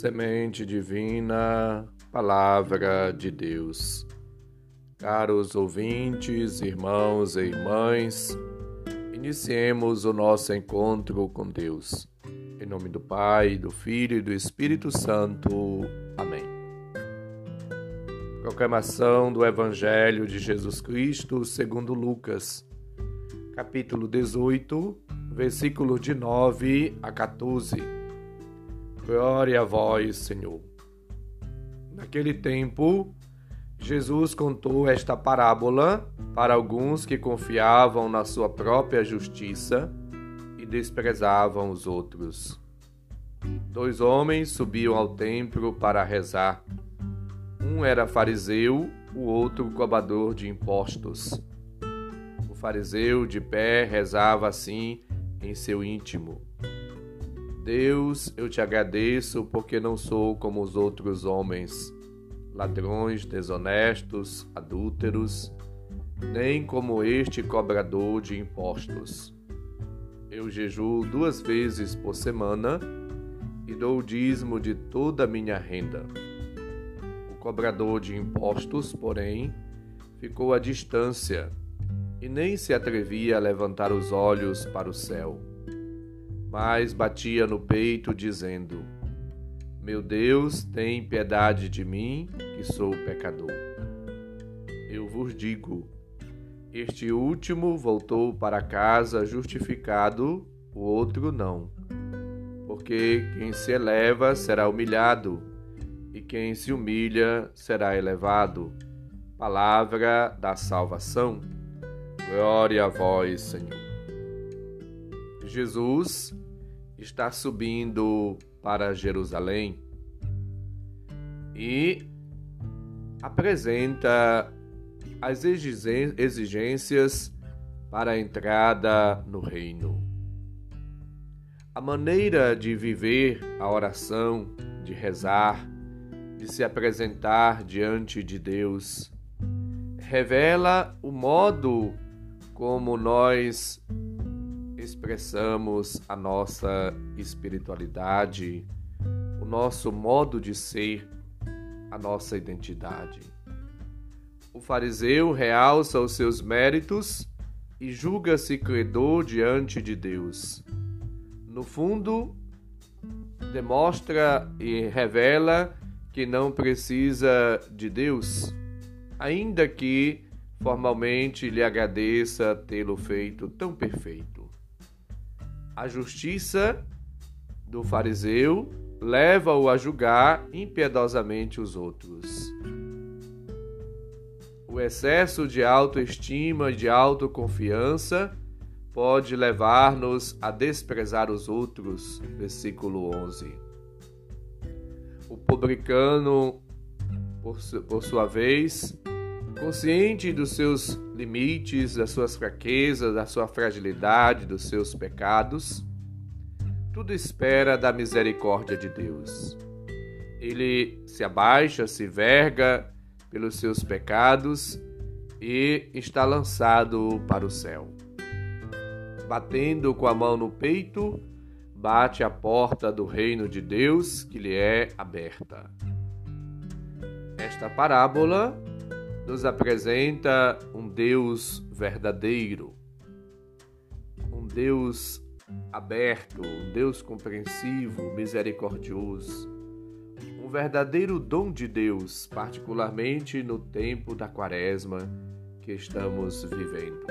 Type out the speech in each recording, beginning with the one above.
Semente divina, Palavra de Deus. Caros ouvintes, irmãos e irmãs, iniciemos o nosso encontro com Deus. Em nome do Pai, do Filho e do Espírito Santo. Amém. Proclamação do Evangelho de Jesus Cristo segundo Lucas, capítulo 18, versículo de 9 a 14. Glória a vós, Senhor. Naquele tempo, Jesus contou esta parábola para alguns que confiavam na sua própria justiça e desprezavam os outros. Dois homens subiam ao templo para rezar. Um era fariseu, o outro cobrador de impostos. O fariseu, de pé, rezava assim em seu íntimo: Deus, eu te agradeço porque não sou como os outros homens, ladrões, desonestos, adúlteros, nem como este cobrador de impostos. Eu jejuo duas vezes por semana e dou o dízimo de toda a minha renda. O cobrador de impostos, porém, ficou à distância e nem se atrevia a levantar os olhos para o céu mas batia no peito, dizendo: Meu Deus, tem piedade de mim, que sou pecador. Eu vos digo: este último voltou para casa justificado, o outro não. Porque quem se eleva será humilhado, e quem se humilha será elevado. Palavra da salvação. Glória a vós, Senhor. Jesus está subindo para Jerusalém e apresenta as exigências para a entrada no reino. A maneira de viver a oração, de rezar, de se apresentar diante de Deus, revela o modo como nós expressamos a nossa espiritualidade, o nosso modo de ser, a nossa identidade. O fariseu realça os seus méritos e julga-se credor diante de Deus. No fundo, demonstra e revela que não precisa de Deus, ainda que formalmente lhe agradeça tê-lo feito tão perfeito. A justiça do fariseu leva-o a julgar impiedosamente os outros. O excesso de autoestima e de autoconfiança pode levar-nos a desprezar os outros. Versículo 11. O publicano, por, sua vez, consciente dos seus limites, das suas fraquezas, da sua fragilidade, dos seus pecados, tudo espera da misericórdia de Deus. Ele se abaixa, se verga pelos seus pecados e está lançado para o céu. Batendo com a mão no peito, bate a porta do reino de Deus que lhe é aberta. Esta parábola nos apresenta um Deus verdadeiro, um Deus aberto, um Deus compreensivo, misericordioso, um verdadeiro dom de Deus, particularmente no tempo da Quaresma que estamos vivendo.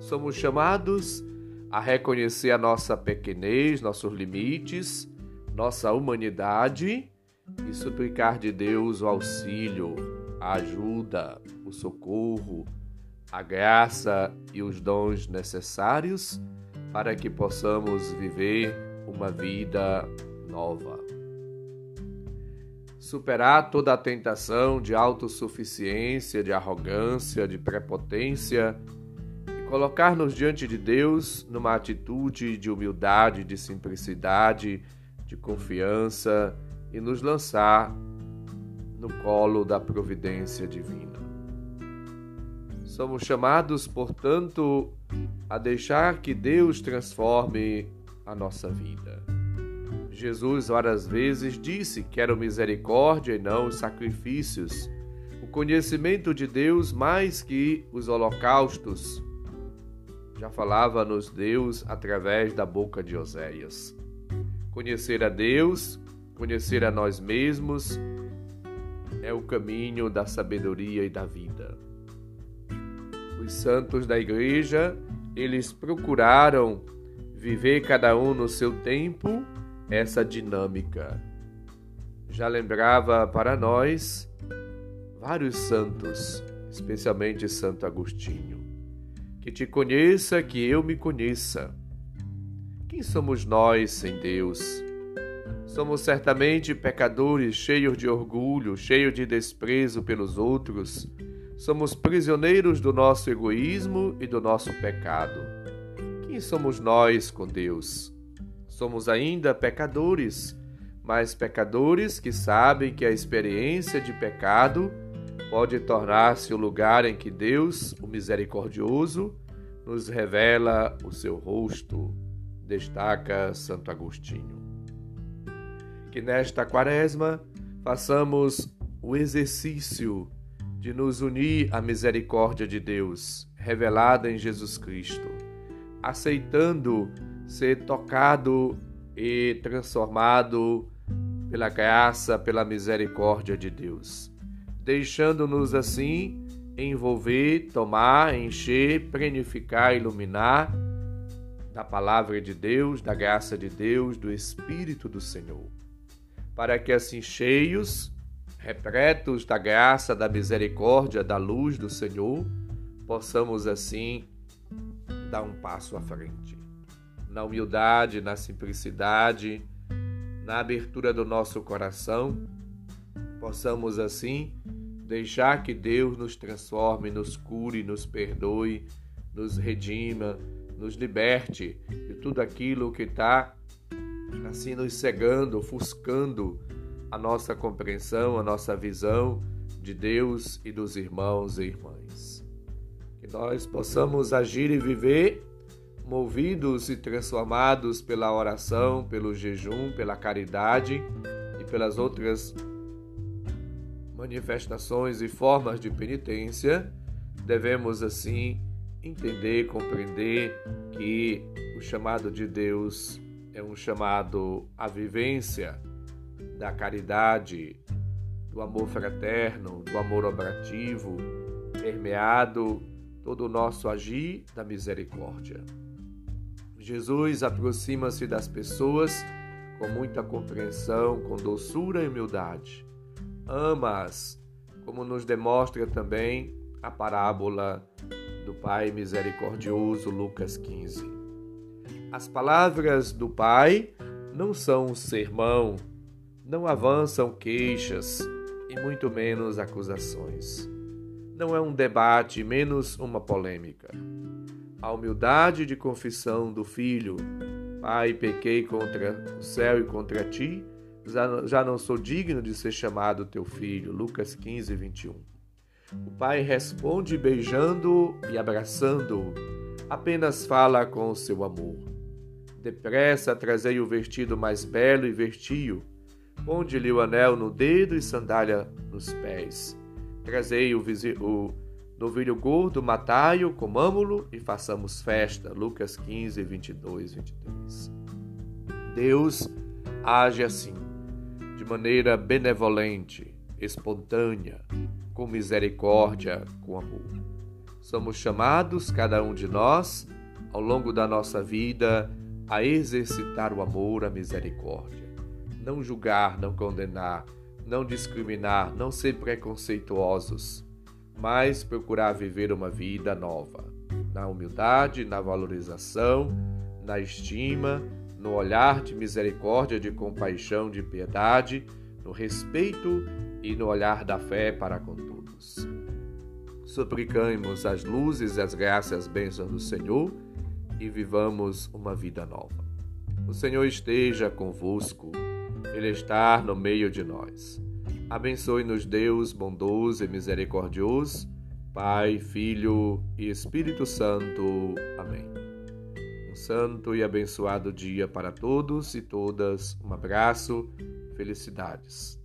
Somos chamados a reconhecer a nossa pequenez, nossos limites, nossa humanidade e suplicar de Deus o auxílio, a ajuda, o socorro, a graça e os dons necessários para que possamos viver uma vida nova. Superar toda a tentação de autossuficiência, de arrogância, de prepotência e colocar-nos diante de Deus numa atitude de humildade, de simplicidade, de confiança e nos lançar no colo da providência divina. Somos chamados, portanto, a deixar que Deus transforme a nossa vida. Jesus várias vezes disse: Quero misericórdia e não sacrifícios. O conhecimento de Deus mais que os holocaustos. Já falava-nos Deus através da boca de Oséias. Conhecer a Deus, conhecer a nós mesmos, é o caminho da sabedoria e da vida. Os santos da igreja, eles procuraram viver cada um no seu tempo essa dinâmica. Já lembrava para nós vários santos, especialmente Santo Agostinho. Que te conheça, que eu me conheça. Quem somos nós sem Deus? Somos certamente pecadores cheios de orgulho, cheios de desprezo pelos outros. Somos prisioneiros do nosso egoísmo e do nosso pecado. Quem somos nós com Deus? Somos ainda pecadores, mas pecadores que sabem que a experiência de pecado pode tornar-se o lugar em que Deus, o misericordioso, nos revela o seu rosto, destaca Santo Agostinho. Que nesta quaresma façamos o exercício de nos unir à misericórdia de Deus, revelada em Jesus Cristo, aceitando ser tocado e transformado pela graça, pela misericórdia de Deus, deixando-nos assim envolver, tomar, encher, plenificar, iluminar da palavra de Deus, da graça de Deus, do Espírito do Senhor, para que assim cheios, repletos da graça, da misericórdia, da luz do Senhor, possamos assim dar um passo à frente. Na humildade, na simplicidade, na abertura do nosso coração, possamos assim deixar que Deus nos transforme, nos cure, nos perdoe, nos redima, nos liberte de tudo aquilo que está assim nos cegando, ofuscando a nossa compreensão, a nossa visão de Deus e dos irmãos e irmãs. Que nós possamos agir e viver movidos e transformados pela oração, pelo jejum, pela caridade e pelas outras manifestações e formas de penitência, devemos assim entender, compreender que o chamado de Deus é um chamado à vivência da caridade, do amor fraterno, do amor obrativo, permeado todo o nosso agir da misericórdia. Jesus aproxima-se das pessoas com muita compreensão, com doçura e humildade. Ama-as, como nos demonstra também a parábola do Pai misericordioso, Lucas 15. As palavras do Pai não são um sermão, não avançam queixas e muito menos acusações. Não é um debate, menos uma polêmica a humildade de confissão do filho: Pai, pequei contra o céu e contra ti, já não sou digno de ser chamado teu filho. Lucas 15, 21. O pai responde beijando e abraçando-o, apenas fala com o seu amor. Depressa trazei o vestido mais belo e vestiu, ponde-lhe o anel no dedo e sandália nos pés. Trazei o, o Novilho gordo, matai-o, comamo-lo e façamos festa. Lucas 15, 22, 23. Deus age assim, de maneira benevolente, espontânea, com misericórdia, com amor. Somos chamados, cada um de nós, ao longo da nossa vida, a exercitar o amor, a misericórdia. Não julgar, não condenar, não discriminar, não ser preconceituosos mas procurar viver uma vida nova, na humildade, na valorização, na estima, no olhar de misericórdia, de compaixão, de piedade, no respeito e no olhar da fé para com todos. Suplicamos as luzes e as graças as bênçãos do Senhor e vivamos uma vida nova. O Senhor esteja convosco, Ele está no meio de nós. Abençoe-nos, Deus bondoso e misericordioso, Pai, Filho e Espírito Santo. Amém. Um santo e abençoado dia para todos e todas. Um abraço, felicidades.